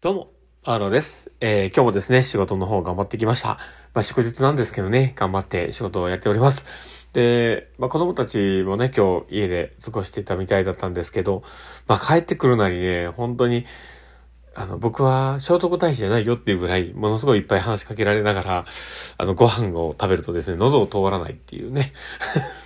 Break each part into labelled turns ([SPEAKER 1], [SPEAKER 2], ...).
[SPEAKER 1] どうも、アーロです。えー、今日もですね、仕事の方頑張ってきました。まあ、祝日なんですけどね、頑張って仕事をやっております。で、まあ、子供たちもね、今日家で過ごしていたみたいだったんですけど、まあ、帰ってくるなりね、本当に、あの、僕は聖徳太子じゃないよっていうぐらい、ものすごいいっぱい話しかけられながら、あの、ご飯を食べるとですね、喉を通らないっていうね。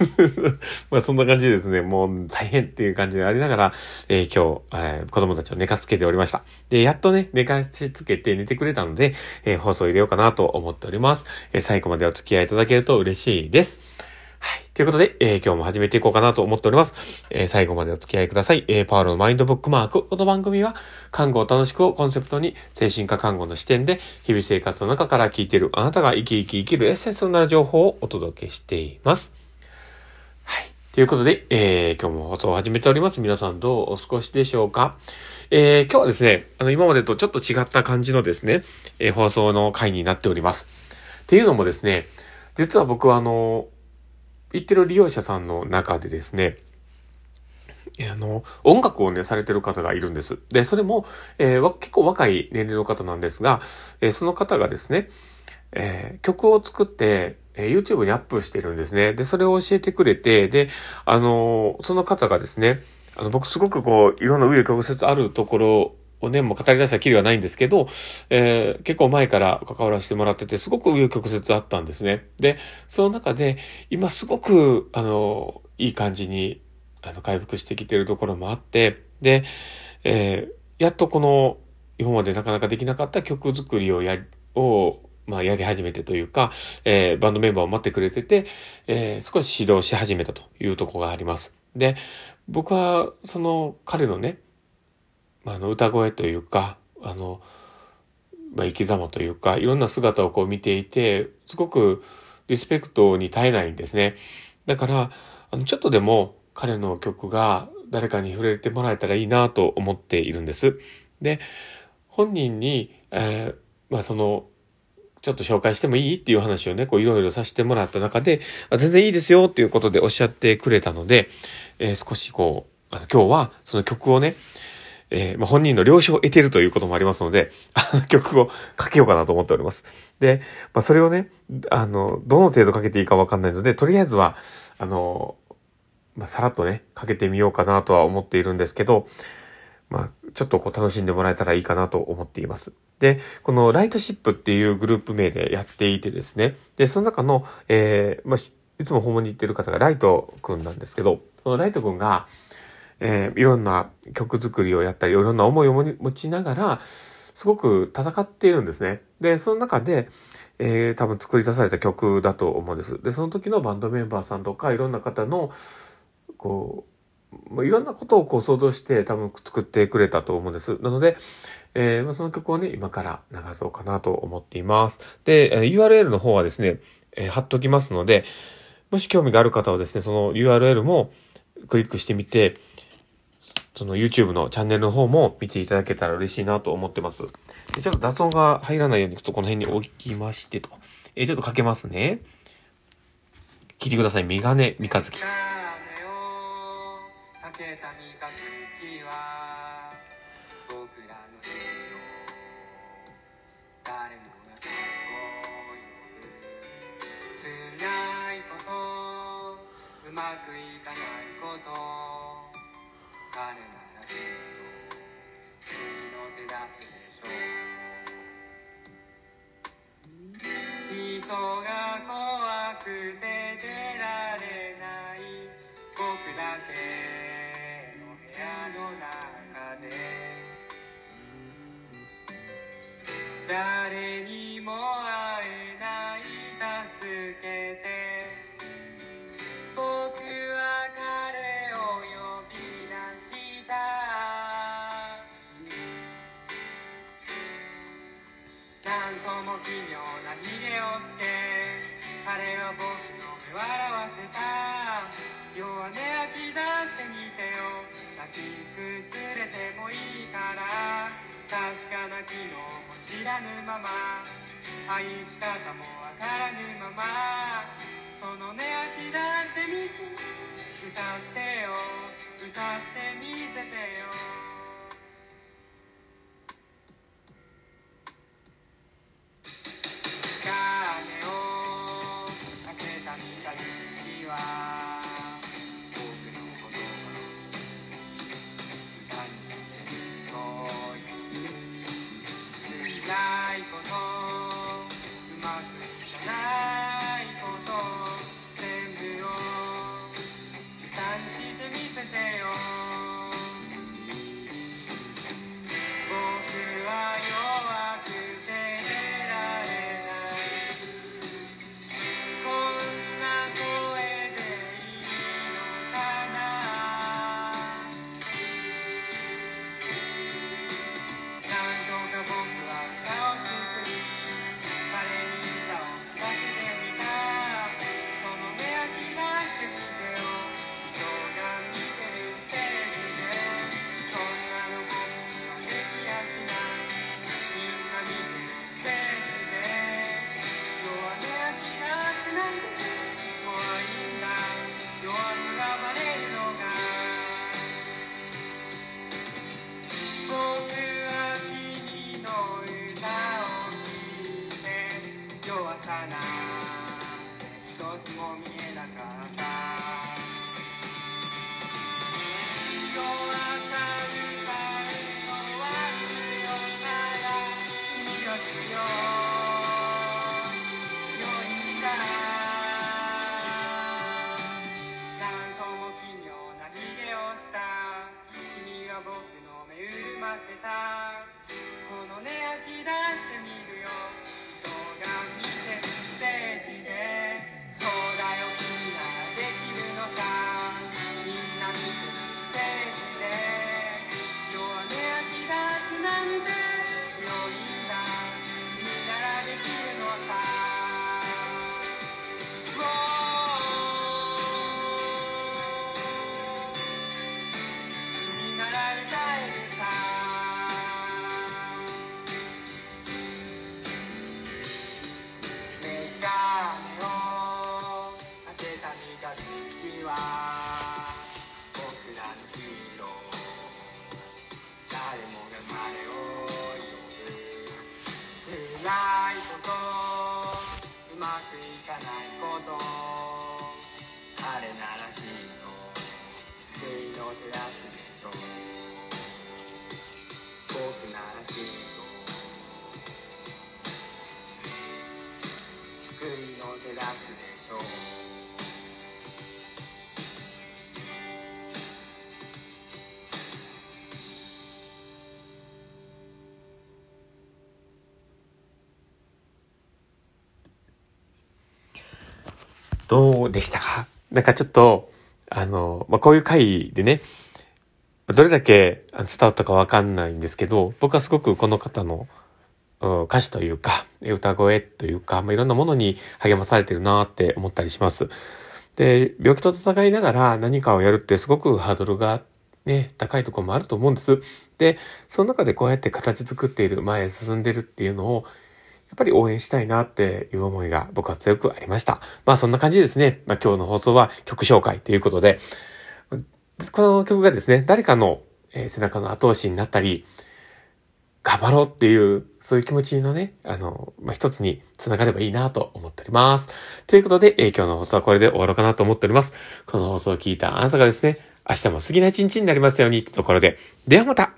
[SPEAKER 1] まあそんな感じでですね、もう大変っていう感じでありながら、えー、今日、えー、子供たちを寝かしつけておりました。で、やっとね、寝かしつけて寝てくれたので、えー、放送入れようかなと思っております。え最後までお付き合いいただけると嬉しいです。ということで、えー、今日も始めていこうかなと思っております。えー、最後までお付き合いください。えー、パワーのマインドブックマーク。この番組は、看護を楽しくをコンセプトに、精神科看護の視点で、日々生活の中から聞いているあなたが生き生き生きるエッセンスになる情報をお届けしています。はい。ということで、えー、今日も放送を始めております。皆さんどうお過ごしでしょうかえー、今日はですね、あの、今までとちょっと違った感じのですね、えー、放送の回になっております。っていうのもですね、実は僕はあの、行ってる利用者さんの中でですね、あの、音楽をね、されてる方がいるんです。で、それも、えー、結構若い年齢の方なんですが、えー、その方がですね、えー、曲を作って、え YouTube にアップしてるんですね。で、それを教えてくれて、で、あのその方がですね、あの、僕すごくこう、いろんな上曲折あるところをね、もう語り出したきりはないんですけど、えー、結構前から関わらせてもらってて、すごく紆余曲折あったんですね。で、その中で、今すごく、あの、いい感じに、あの、回復してきてるところもあって、で、えー、やっとこの、今までなかなかできなかった曲作りをやり、を、まあ、やり始めてというか、えー、バンドメンバーを待ってくれてて、えー、少し指導し始めたというとこがあります。で、僕は、その、彼のね、まあの、歌声というか、あの、まあ、生き様というか、いろんな姿をこう見ていて、すごくリスペクトに耐えないんですね。だから、あの、ちょっとでも彼の曲が誰かに触れてもらえたらいいなと思っているんです。で、本人に、えー、まあ、その、ちょっと紹介してもいいっていう話をね、こういろいろさせてもらった中で、あ全然いいですよっていうことでおっしゃってくれたので、えー、少しこう、あの今日はその曲をね、えー、まあ、本人の了承を得ているということもありますので、あの曲をかけようかなと思っております。で、まあ、それをね、あの、どの程度かけていいかわかんないので、とりあえずは、あの、まあ、さらっとね、かけてみようかなとは思っているんですけど、まあ、ちょっとこう楽しんでもらえたらいいかなと思っています。で、このライトシップっていうグループ名でやっていてですね、で、その中の、えー、まあ、いつも訪問に行ってる方がライトくんなんですけど、そのライトくんが、えー、いろんな曲作りをやったり、いろんな思いを持ちながら、すごく戦っているんですね。で、その中で、えー、多分作り出された曲だと思うんです。で、その時のバンドメンバーさんとか、いろんな方の、こう、いろんなことをこう想像して多分作ってくれたと思うんです。なので、えー、その曲をね、今から流そうかなと思っています。で、URL の方はですね、えー、貼っときますので、もし興味がある方はですね、その URL もクリックしてみて、その YouTube のチャンネルの方も見ていただけたら嬉しいなと思ってます。でちょっと雑音が入らないように、ちょっとこの辺に置きましてと。え、ちょっとかけますね。聞いてください。メガネ三日月。うまくいかないこと彼ならきっと救いの手出すでしょう人が怖くて出られない僕だけの部屋の中で。誰も奇妙なひげをつけ彼は僕の目笑わせた。弱音吐き出してみてよ。抱きくつれてもいいから確かな機能も知らぬまま。愛し方もわからぬまま。その音吐き出してみせ歌ってよ。歌ってみせてよ。
[SPEAKER 2] 限りは without かないこと。れならきっと救いの
[SPEAKER 1] 照らすでしょう僕ならきっと救いの手出すでしょう。どうでしたか？なんかちょっと、あの、まあ、こういう回でね、どれだけ伝わったかわかんないんですけど、僕はすごくこの方の歌詞というか、歌声というか、まあ、いろんなものに励まされてるなって思ったりします。で、病気と戦いながら何かをやるってすごくハードルがね、高いところもあると思うんです。で、その中でこうやって形作っている、前へ進んでるっていうのを、っぱり応援したいなっていう思いが僕は強くありました。まあそんな感じですね。まあ今日の放送は曲紹介ということで、この曲がですね、誰かの、え背中の後押しになったり、頑張ろうっていう、そういう気持ちのね、あの、まあ、一つに繋がればいいなと思っております。ということで、えー、今日の放送はこれで終わろうかなと思っております。この放送を聞いたあなたがですね、明日も過ぎない一日になりますようにってところで、ではまた